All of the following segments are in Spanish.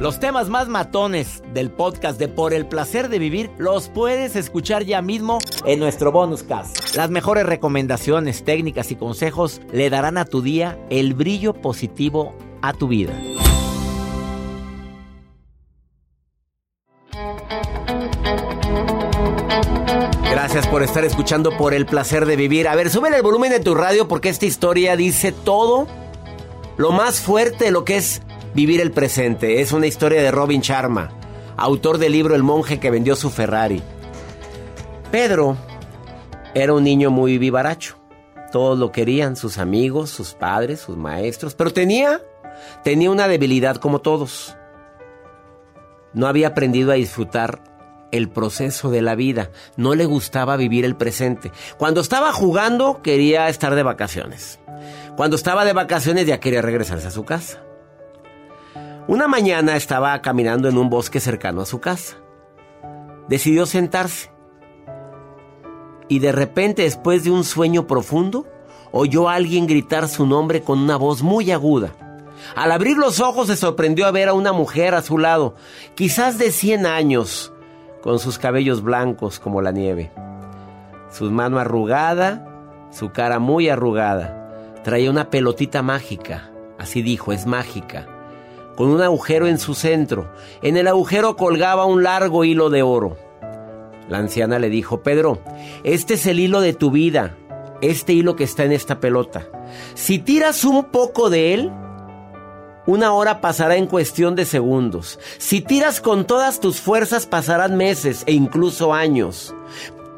Los temas más matones del podcast de Por el placer de vivir los puedes escuchar ya mismo en nuestro bonus cast. Las mejores recomendaciones, técnicas y consejos le darán a tu día el brillo positivo a tu vida. Gracias por estar escuchando por el placer de vivir. A ver, súbele el volumen de tu radio porque esta historia dice todo lo más fuerte de lo que es Vivir el presente es una historia de Robin Sharma, autor del libro El monje que vendió su Ferrari. Pedro era un niño muy vivaracho. Todos lo querían, sus amigos, sus padres, sus maestros, pero tenía tenía una debilidad como todos. No había aprendido a disfrutar el proceso de la vida, no le gustaba vivir el presente. Cuando estaba jugando quería estar de vacaciones. Cuando estaba de vacaciones ya quería regresarse a su casa. Una mañana estaba caminando en un bosque cercano a su casa. Decidió sentarse. Y de repente, después de un sueño profundo, oyó a alguien gritar su nombre con una voz muy aguda. Al abrir los ojos se sorprendió a ver a una mujer a su lado, quizás de 100 años, con sus cabellos blancos como la nieve. Su mano arrugada, su cara muy arrugada. Traía una pelotita mágica, así dijo, es mágica con un agujero en su centro. En el agujero colgaba un largo hilo de oro. La anciana le dijo, Pedro, este es el hilo de tu vida, este hilo que está en esta pelota. Si tiras un poco de él, una hora pasará en cuestión de segundos. Si tiras con todas tus fuerzas, pasarán meses e incluso años.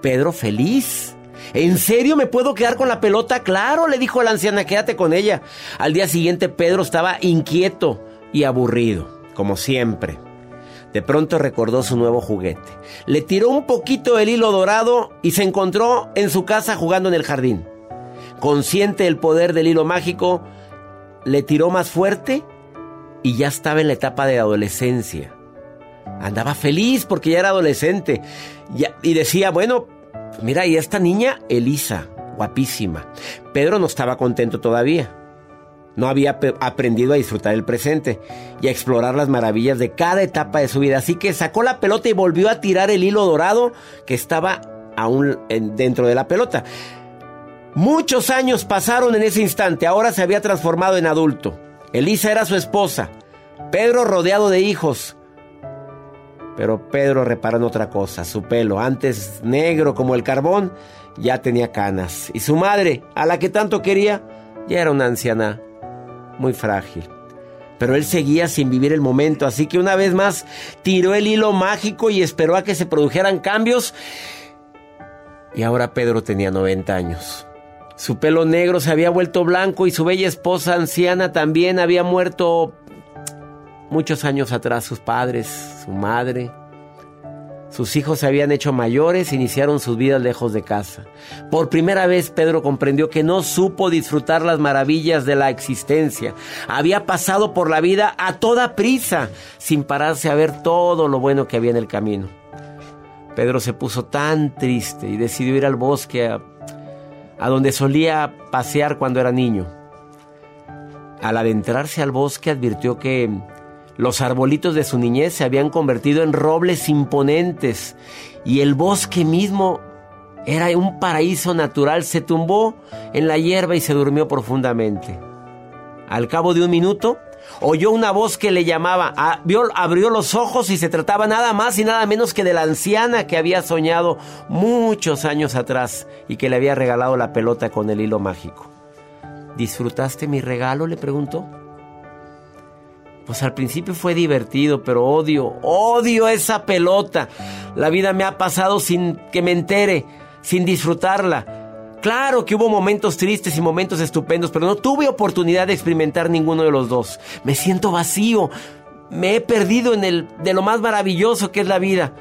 Pedro feliz. ¿En serio me puedo quedar con la pelota? Claro, le dijo la anciana, quédate con ella. Al día siguiente Pedro estaba inquieto y aburrido, como siempre. De pronto recordó su nuevo juguete. Le tiró un poquito el hilo dorado y se encontró en su casa jugando en el jardín. Consciente del poder del hilo mágico, le tiró más fuerte y ya estaba en la etapa de adolescencia. Andaba feliz porque ya era adolescente y decía, bueno, mira, y esta niña, Elisa, guapísima. Pedro no estaba contento todavía. No había aprendido a disfrutar el presente y a explorar las maravillas de cada etapa de su vida. Así que sacó la pelota y volvió a tirar el hilo dorado que estaba aún dentro de la pelota. Muchos años pasaron en ese instante. Ahora se había transformado en adulto. Elisa era su esposa. Pedro rodeado de hijos. Pero Pedro reparó en otra cosa. Su pelo, antes negro como el carbón, ya tenía canas. Y su madre, a la que tanto quería, ya era una anciana muy frágil. Pero él seguía sin vivir el momento, así que una vez más tiró el hilo mágico y esperó a que se produjeran cambios. Y ahora Pedro tenía 90 años. Su pelo negro se había vuelto blanco y su bella esposa anciana también había muerto muchos años atrás. Sus padres, su madre, sus hijos se habían hecho mayores, iniciaron sus vidas lejos de casa. Por primera vez Pedro comprendió que no supo disfrutar las maravillas de la existencia. Había pasado por la vida a toda prisa, sin pararse a ver todo lo bueno que había en el camino. Pedro se puso tan triste y decidió ir al bosque a, a donde solía pasear cuando era niño. Al adentrarse al bosque advirtió que los arbolitos de su niñez se habían convertido en robles imponentes y el bosque mismo era un paraíso natural. Se tumbó en la hierba y se durmió profundamente. Al cabo de un minuto, oyó una voz que le llamaba, abrió los ojos y se trataba nada más y nada menos que de la anciana que había soñado muchos años atrás y que le había regalado la pelota con el hilo mágico. ¿Disfrutaste mi regalo? le preguntó. Pues al principio fue divertido, pero odio, odio esa pelota. La vida me ha pasado sin que me entere, sin disfrutarla. Claro que hubo momentos tristes y momentos estupendos, pero no tuve oportunidad de experimentar ninguno de los dos. Me siento vacío. Me he perdido en el de lo más maravilloso que es la vida.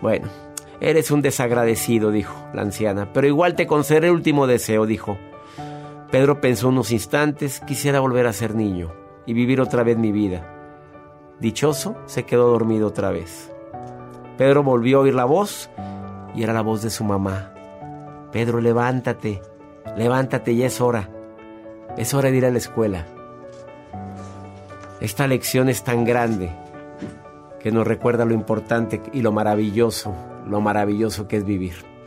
Bueno, eres un desagradecido, dijo la anciana, pero igual te concederé el último deseo, dijo. Pedro pensó unos instantes, quisiera volver a ser niño y vivir otra vez mi vida. Dichoso, se quedó dormido otra vez. Pedro volvió a oír la voz y era la voz de su mamá. Pedro, levántate, levántate, ya es hora. Es hora de ir a la escuela. Esta lección es tan grande que nos recuerda lo importante y lo maravilloso, lo maravilloso que es vivir.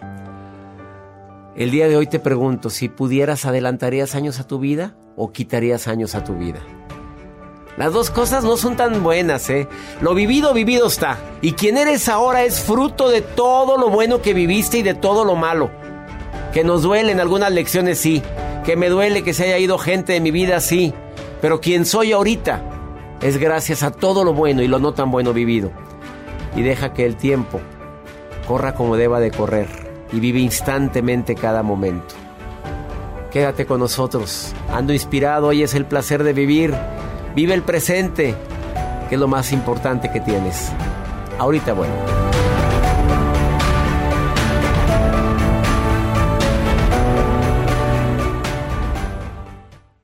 El día de hoy te pregunto, si pudieras, ¿adelantarías años a tu vida o quitarías años a tu vida? Las dos cosas no son tan buenas, ¿eh? Lo vivido, vivido está. Y quien eres ahora es fruto de todo lo bueno que viviste y de todo lo malo. Que nos duelen algunas lecciones, sí. Que me duele que se haya ido gente de mi vida, sí. Pero quien soy ahorita es gracias a todo lo bueno y lo no tan bueno vivido. Y deja que el tiempo corra como deba de correr y vive instantemente cada momento. Quédate con nosotros. Ando inspirado, hoy es el placer de vivir. Vive el presente, que es lo más importante que tienes. Ahorita bueno.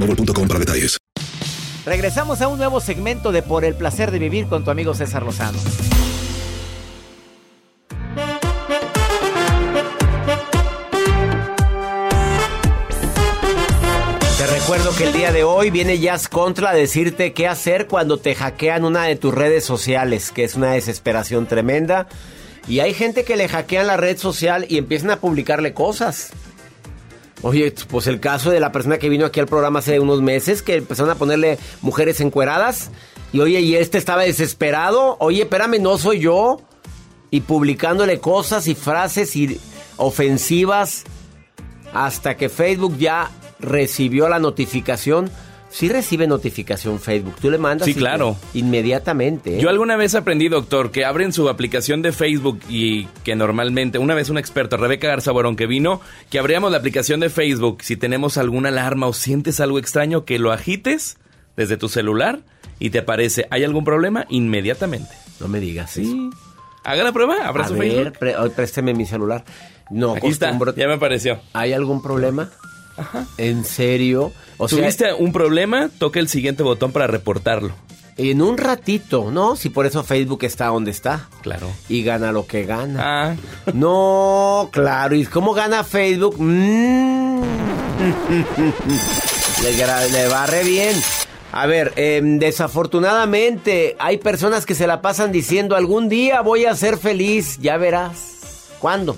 mobile.com para detalles. Regresamos a un nuevo segmento de Por el placer de vivir con tu amigo César Lozano. Te recuerdo que el día de hoy viene Jazz Contra a decirte qué hacer cuando te hackean una de tus redes sociales, que es una desesperación tremenda. Y hay gente que le hackean la red social y empiezan a publicarle cosas. Oye, pues el caso de la persona que vino aquí al programa hace unos meses, que empezaron a ponerle mujeres encueradas. Y oye, y este estaba desesperado. Oye, espérame, no soy yo. Y publicándole cosas y frases y ofensivas. Hasta que Facebook ya recibió la notificación Sí recibe notificación Facebook. Tú le mandas. Sí, claro. Inmediatamente. ¿eh? Yo alguna vez aprendí, doctor, que abren su aplicación de Facebook y que normalmente, una vez un experto, Rebeca Garza Borón, que vino, que abríamos la aplicación de Facebook. Si tenemos alguna alarma o sientes algo extraño, que lo agites desde tu celular y te aparece, ¿hay algún problema? Inmediatamente. No me digas sí. Haga la prueba, abra su ver, Facebook. présteme mi celular. No, Aquí está, ya me apareció. ¿Hay algún problema? ¿En serio? O ¿Tuviste un problema? Toca el siguiente botón para reportarlo. En un ratito, ¿no? Si por eso Facebook está donde está. Claro. Y gana lo que gana. Ah. No, claro. ¿Y cómo gana Facebook? Mm. le, va re bien. A ver, em, desafortunadamente hay personas que se la pasan diciendo algún día voy a ser feliz. Ya verás. ¿Cuándo?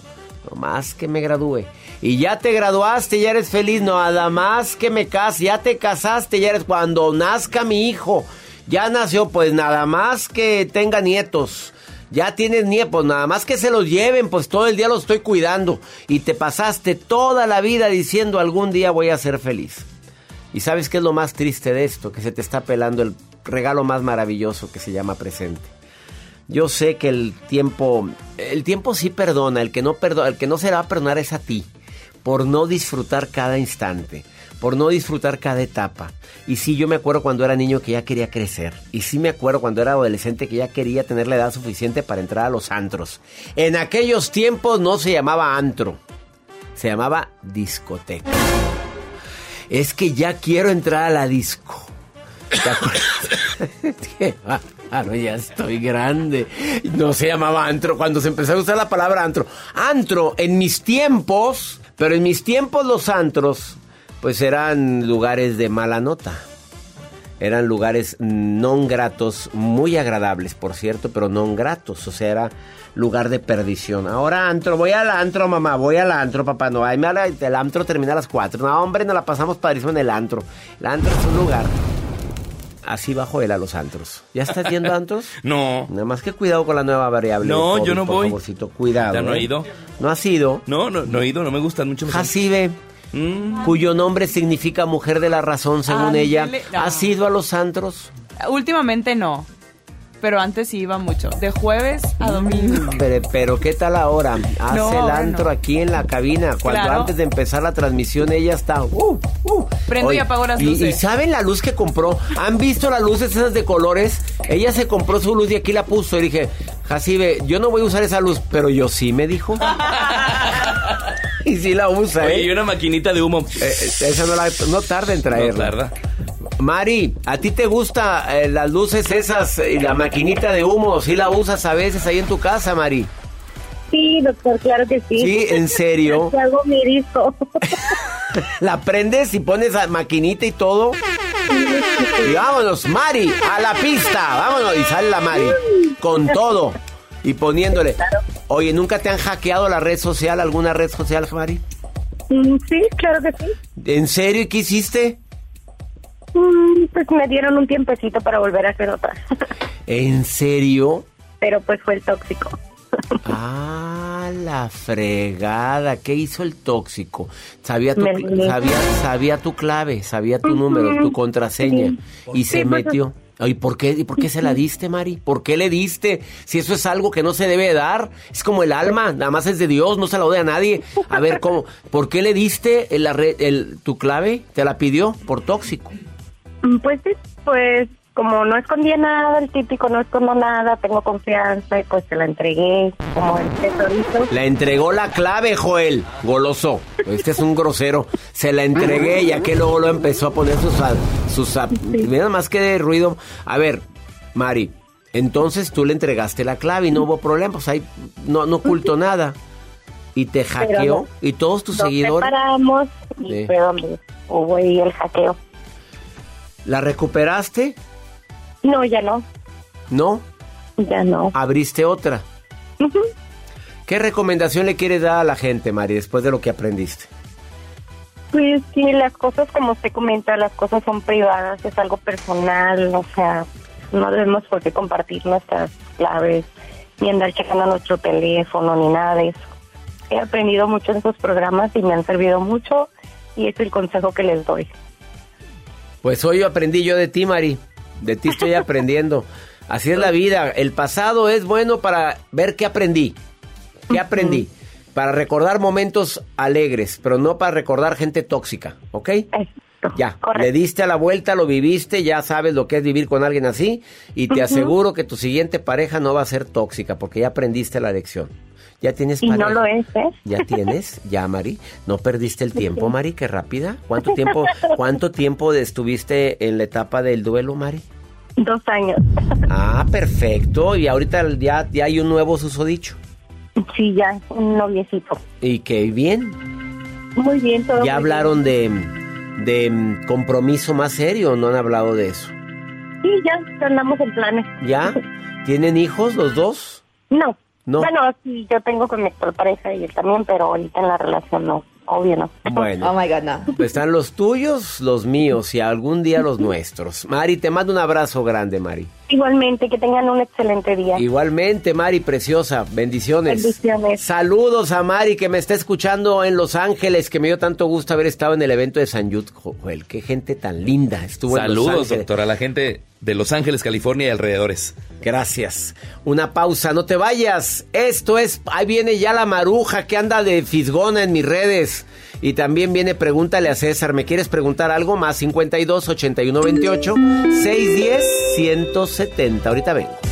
No más que me gradúe y ya te graduaste, ya eres feliz, nada más que me case, ya te casaste, ya eres cuando nazca mi hijo, ya nació, pues nada más que tenga nietos. Ya tienes nietos, nada más que se los lleven, pues todo el día los estoy cuidando. Y te pasaste toda la vida diciendo algún día voy a ser feliz. ¿Y sabes qué es lo más triste de esto? Que se te está pelando el regalo más maravilloso que se llama presente. Yo sé que el tiempo, el tiempo sí perdona, el que no perdona, el que no se va a perdonar es a ti, por no disfrutar cada instante, por no disfrutar cada etapa. Y sí, yo me acuerdo cuando era niño que ya quería crecer. Y sí me acuerdo cuando era adolescente que ya quería tener la edad suficiente para entrar a los antros. En aquellos tiempos no se llamaba antro, se llamaba discoteca. Es que ya quiero entrar a la disco. Claro, ya estoy grande. No se llamaba antro cuando se empezó a usar la palabra antro. Antro, en mis tiempos, pero en mis tiempos los antros, pues eran lugares de mala nota. Eran lugares no gratos, muy agradables, por cierto, pero no gratos. O sea, era lugar de perdición. Ahora antro, voy al antro, mamá, voy al antro, papá. No, ay, el antro termina a las 4. No, hombre, nos la pasamos padrísimo en el antro. El antro es un lugar así bajo él a los antros. ¿Ya estás yendo a antros? no. Nada más que cuidado con la nueva variable. No, yo no voy. Favorcito. Cuidado. ¿Ya no he ¿eh? ido? ¿No has ido? No, no, no he ido, no me gustan mucho los Jacibe, mm. cuyo nombre significa mujer de la razón, según ella. ¿Has ido a los antros? Últimamente no pero antes iba mucho, de jueves a domingo. Pero, pero ¿qué tal ahora? Hace el antro aquí en la cabina. Cuando antes de empezar la transmisión ella está... Uh, uh. Prendo y apago las luces. Y, saben la luz que compró? ¿Han visto las luces esas de colores? Ella se compró su luz y aquí la puso. Y dije, Jacibe, yo no voy a usar esa luz, pero yo sí, me dijo. y sí la usa, ¿eh? y una maquinita de humo. Eh, eh, esa no, la, no tarda en traerla. No tarda. Mari, ¿a ti te gusta eh, las luces esas y la maquinita de humo? ¿Sí la usas a veces ahí en tu casa, Mari? Sí, doctor, claro que sí. Sí, en serio. hago mi disco. la prendes y pones la maquinita y todo. Y vámonos, Mari, a la pista. Vámonos. Y sale la Mari. Con todo. Y poniéndole. Oye, ¿nunca te han hackeado la red social, alguna red social, Mari? Mm, sí, claro que sí. ¿En serio? ¿Y qué hiciste? Mm, pues me dieron un tiempecito para volver a hacer otra. ¿En serio? Pero pues fue el tóxico. Ah, la fregada. ¿Qué hizo el tóxico? Sabía tu, sabía, sabía tu clave, sabía tu número, tu contraseña y se pues, metió. ¿Y por qué, ¿Y por qué se la diste, Mari? ¿Por qué le diste? Si eso es algo que no se debe dar, es como el alma, nada más es de Dios, no se la doy a nadie. A ver, ¿cómo? ¿Por qué le diste el, el, tu clave? ¿Te la pidió por tóxico? Mm, pues sí, pues como no escondía nada, el típico no escondo nada, tengo confianza y pues se la entregué como el tesorito. Le entregó la clave, Joel, goloso. Este es un grosero. Se la entregué ya que luego lo empezó a poner sus... sus Mira más que de ruido. A ver, Mari, entonces tú le entregaste la clave y no hubo problema, pues ahí no, no ocultó nada. Y te hackeó y todos tus seguidores... Separamos y fue donde hubo ahí el hackeo. ¿La recuperaste? No, ya no. ¿No? Ya no. ¿Abriste otra? ¿Qué recomendación le quieres dar a la gente, Mari, después de lo que aprendiste? Pues sí, las cosas, como usted comenta, las cosas son privadas, es algo personal, o sea, no debemos por qué compartir nuestras claves, ni andar checando nuestro teléfono, ni nada de eso. He aprendido mucho en esos programas y me han servido mucho y es el consejo que les doy. Pues hoy aprendí yo de ti, Mari. De ti estoy aprendiendo. Así es la vida. El pasado es bueno para ver qué aprendí. ¿Qué aprendí? Para recordar momentos alegres, pero no para recordar gente tóxica, ¿ok? Ya, le diste a la vuelta, lo viviste, ya sabes lo que es vivir con alguien así y te aseguro que tu siguiente pareja no va a ser tóxica porque ya aprendiste la lección. ¿Ya tienes y no lo es, ¿eh? ¿Ya tienes? ¿Ya, Mari? ¿No perdiste el tiempo, Mari? ¿Qué rápida? ¿Cuánto tiempo, cuánto tiempo estuviste en la etapa del duelo, Mari? Dos años. Ah, perfecto. Y ahorita ya, ya hay un nuevo susodicho. Sí, ya, un noviecito. ¿Y qué? ¿Bien? Muy bien, todo ¿Ya hablaron de, de compromiso más serio o no han hablado de eso? Sí, ya andamos en planes. ¿Ya? ¿Tienen hijos los dos? No. Bueno, sí, yo tengo con mi pareja y él también, pero ahorita en la relación no, obvio no. Bueno. Oh my God, no. Pues están los tuyos, los míos y algún día los nuestros. Mari, te mando un abrazo grande, Mari. Igualmente, que tengan un excelente día. Igualmente, Mari, preciosa. Bendiciones. Bendiciones. Saludos a Mari que me está escuchando en Los Ángeles, que me dio tanto gusto haber estado en el evento de San Jude. Joel, qué gente tan linda estuvo en Los Saludos, Ángeles. doctor, a la gente de Los Ángeles, California y alrededores. Gracias. Una pausa, no te vayas. Esto es, ahí viene ya la maruja que anda de fisgona en mis redes. Y también viene Pregúntale a César. ¿Me quieres preguntar algo? Más 52 81 28 610 170. Ahorita vengo.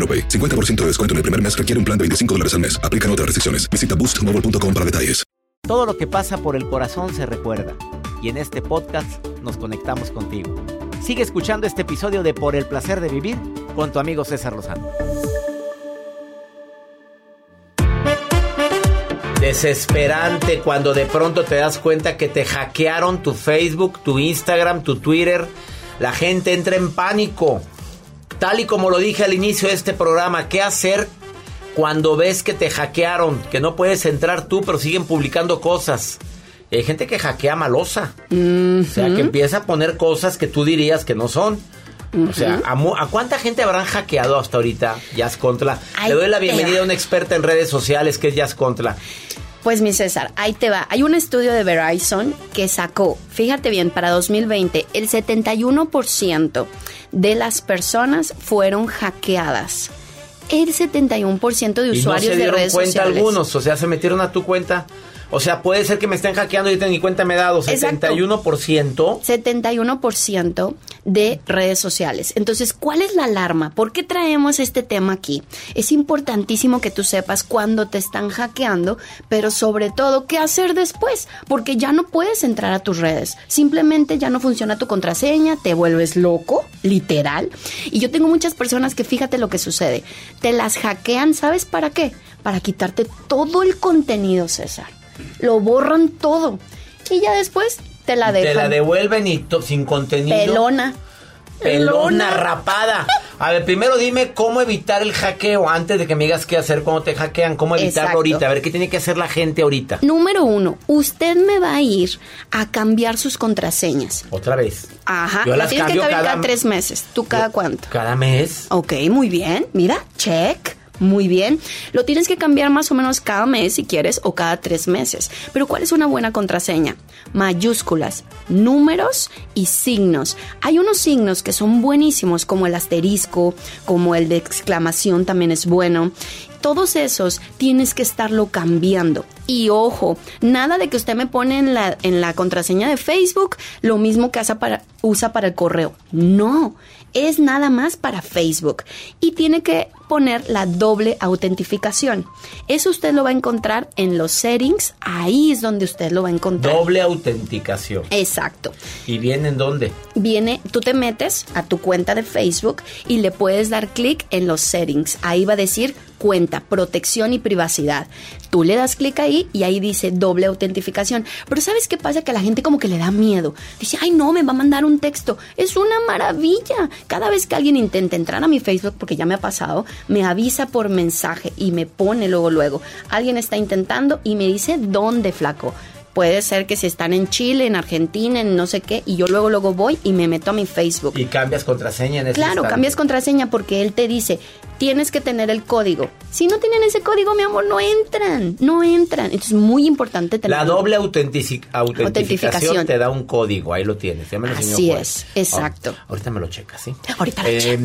AroPay. 50% de descuento en el primer mes requiere un plan de 25 dólares al mes. Aplican otras restricciones. Visita boostmobile.com para detalles. Todo lo que pasa por el corazón se recuerda. Y en este podcast nos conectamos contigo. Sigue escuchando este episodio de Por el placer de vivir con tu amigo César Lozano. Desesperante cuando de pronto te das cuenta que te hackearon tu Facebook, tu Instagram, tu Twitter. La gente entra en pánico. Tal y como lo dije al inicio de este programa, ¿qué hacer cuando ves que te hackearon? Que no puedes entrar tú, pero siguen publicando cosas. Hay gente que hackea malosa. O sea, que empieza a poner cosas que tú dirías que no son. O sea, ¿a, cuánta gente habrán hackeado hasta ahorita Jazz Contra? Le doy la bienvenida a una experta en redes sociales que es Jazz Contra. Pues mi César, ahí te va. Hay un estudio de Verizon que sacó, fíjate bien, para 2020, el 71% de las personas fueron hackeadas. El 71% de Y no usuarios se de dieron redes cuenta sociales. algunos, o sea, se metieron a tu cuenta. O sea, puede ser que me estén hackeando y ni cuenta me he dado. Exacto. 71%. 71% de redes sociales. Entonces, ¿cuál es la alarma? ¿Por qué traemos este tema aquí? Es importantísimo que tú sepas cuándo te están hackeando, pero sobre todo qué hacer después, porque ya no puedes entrar a tus redes. Simplemente ya no funciona tu contraseña, te vuelves loco, literal. Y yo tengo muchas personas que fíjate lo que sucede. Te las hackean, ¿sabes para qué? Para quitarte todo el contenido, César. Lo borran todo. Y ya después te la dejan. Te la devuelven y sin contenido. Pelona. Pelona rapada. A ver, primero dime cómo evitar el hackeo antes de que me digas qué hacer cuando te hackean. ¿Cómo evitarlo Exacto. ahorita? A ver, ¿qué tiene que hacer la gente ahorita? Número uno, usted me va a ir a cambiar sus contraseñas. Otra vez. Ajá. Yo las tienes que cambiar cada- cada tres meses. ¿Tú cada cuánto? Cada mes. Ok, muy bien. Mira, check. Muy bien. Lo tienes que cambiar más o menos cada mes si quieres o cada tres meses. Pero ¿cuál es una buena contraseña? Mayúsculas, números y signos. Hay unos signos que son buenísimos como el asterisco, como el de exclamación también es bueno. Todos esos tienes que estarlo cambiando. Y ojo, nada de que usted me pone en la, en la contraseña de Facebook lo mismo que usa para, usa para el correo. No, es nada más para Facebook. Y tiene que poner la doble autentificación. Eso usted lo va a encontrar en los settings. Ahí es donde usted lo va a encontrar. Doble autenticación. Exacto. ¿Y viene en dónde? Viene, tú te metes a tu cuenta de Facebook y le puedes dar clic en los settings. Ahí va a decir cuenta, protección y privacidad. Tú le das clic ahí y ahí dice doble autentificación. Pero ¿sabes qué pasa? Que a la gente como que le da miedo. Dice, ay no, me va a mandar un texto. Es una maravilla. Cada vez que alguien intenta entrar a mi Facebook, porque ya me ha pasado, me avisa por mensaje y me pone luego, luego. Alguien está intentando y me dice, ¿dónde, flaco? Puede ser que si están en Chile, en Argentina, en no sé qué, y yo luego luego voy y me meto a mi Facebook. Y cambias contraseña en ese Claro, instante. cambias contraseña porque él te dice, tienes que tener el código. Si no tienen ese código, mi amor, no entran, no entran. Entonces es muy importante tener La doble autentici- autentificación, te da un código, ahí lo tienes. Ya me lo enseñó Así es, exacto. Ah, ahorita me lo checas, ¿sí? Ahorita lo Eh,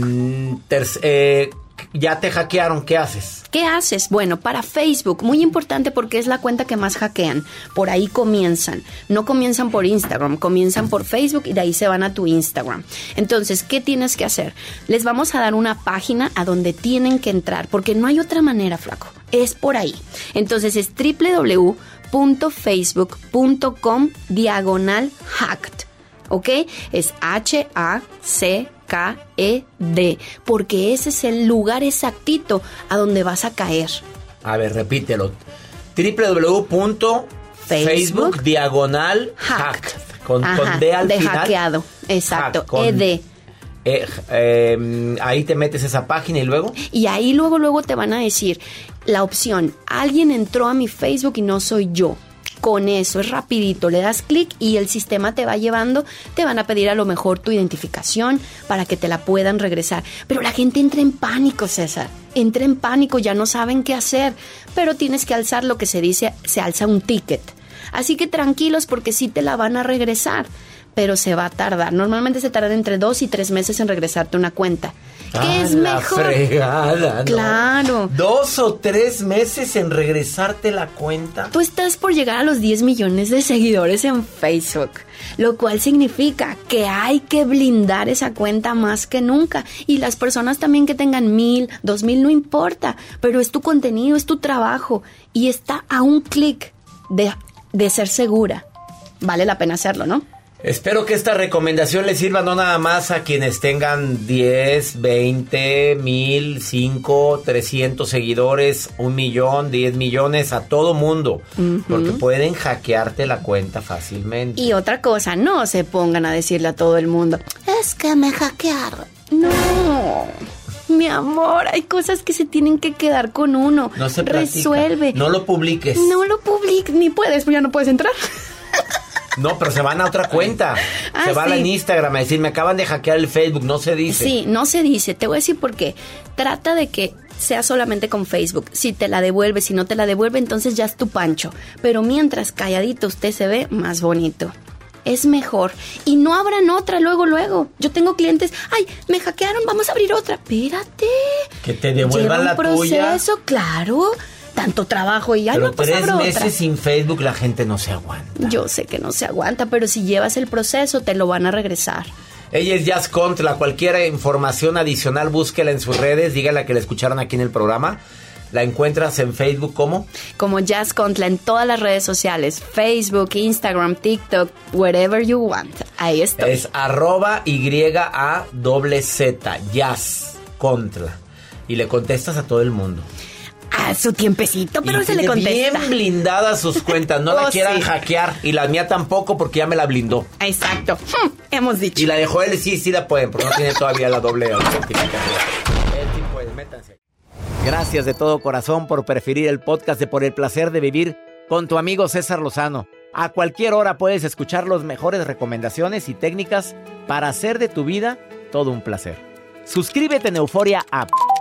terc- eh, ya te hackearon, ¿qué haces? ¿Qué haces? Bueno, para Facebook, muy importante porque es la cuenta que más hackean. Por ahí comienzan. No comienzan por Instagram, comienzan por Facebook y de ahí se van a tu Instagram. Entonces, ¿qué tienes que hacer? Les vamos a dar una página a donde tienen que entrar porque no hay otra manera, flaco. Es por ahí. Entonces es www.facebook.com diagonal hacked. ¿ok? Es H-A-C-K-E-D, porque ese es el lugar exactito a donde vas a caer. A ver, repítelo. www.facebook Facebook. diagonal hacked. Con, Ajá, con D al de final. hackeado, exacto, Hack, con- ED. Eh, eh, ahí te metes esa página y luego. Y ahí luego, luego te van a decir la opción, alguien entró a mi Facebook y no soy yo. Con eso es rapidito, le das clic y el sistema te va llevando, te van a pedir a lo mejor tu identificación para que te la puedan regresar. Pero la gente entra en pánico, César. Entra en pánico, ya no saben qué hacer. Pero tienes que alzar lo que se dice, se alza un ticket. Así que tranquilos porque sí te la van a regresar. Pero se va a tardar. Normalmente se tarda entre dos y tres meses en regresarte una cuenta. ¿Qué Ah, es la mejor? fregada, ¿no? Claro. Dos o tres meses en regresarte la cuenta. Tú estás por llegar a los 10 millones de seguidores en Facebook, lo cual significa que hay que blindar esa cuenta más que nunca. Y las personas también que tengan mil, dos mil, no importa, pero es tu contenido, es tu trabajo y está a un clic de, de ser segura. Vale la pena hacerlo, ¿no? Espero que esta recomendación le sirva no nada más a quienes tengan 10, 20, 1000, 5, 300 seguidores, un millón, 10 millones, a todo mundo. Porque pueden hackearte la cuenta fácilmente. Y otra cosa, no se pongan a decirle a todo el mundo, es que me hackearon. No. Mi amor, hay cosas que se tienen que quedar con uno. No se platica. Resuelve. No lo publiques. No lo publiques, ni puedes, pues ya no puedes entrar. No, pero se van a otra cuenta. Ah, se van sí. en Instagram a decir, me acaban de hackear el Facebook, no se dice. Sí, no se dice. Te voy a decir por qué. Trata de que sea solamente con Facebook. Si te la devuelve, si no te la devuelve, entonces ya es tu pancho. Pero mientras calladito usted se ve más bonito. Es mejor. Y no abran otra luego, luego. Yo tengo clientes, ay, me hackearon, vamos a abrir otra. Espérate. Que te devuelvan Lleva la tuya. proceso, claro. Tanto trabajo y ay, Pero no, pues tres meses otra. sin Facebook la gente no se aguanta. Yo sé que no se aguanta, pero si llevas el proceso, te lo van a regresar. Ella es Jazz Contra. Cualquier información adicional, búsquela en sus redes. Dígala que la escucharon aquí en el programa. La encuentras en Facebook como como Jazz Contla en todas las redes sociales, Facebook, Instagram, TikTok, wherever you want. Ahí estoy. es arroba Y-A-Z, Jazz Contra. Y le contestas a todo el mundo. A su tiempecito, pero Y se le contesta. bien blindadas sus cuentas. No la Oh, quieran sí. hackear. Y la mía tampoco porque ya me la blindó. Exacto. Hmm, hemos dicho. Y la de Joel sí, sí la pueden, porque no tiene todavía la doble. Él métanse. Gracias de todo corazón por preferir el podcast de Por el Placer de Vivir con tu amigo César Lozano. A cualquier hora puedes escuchar las mejores recomendaciones y técnicas para hacer de tu vida todo un placer. Suscríbete en Euforia App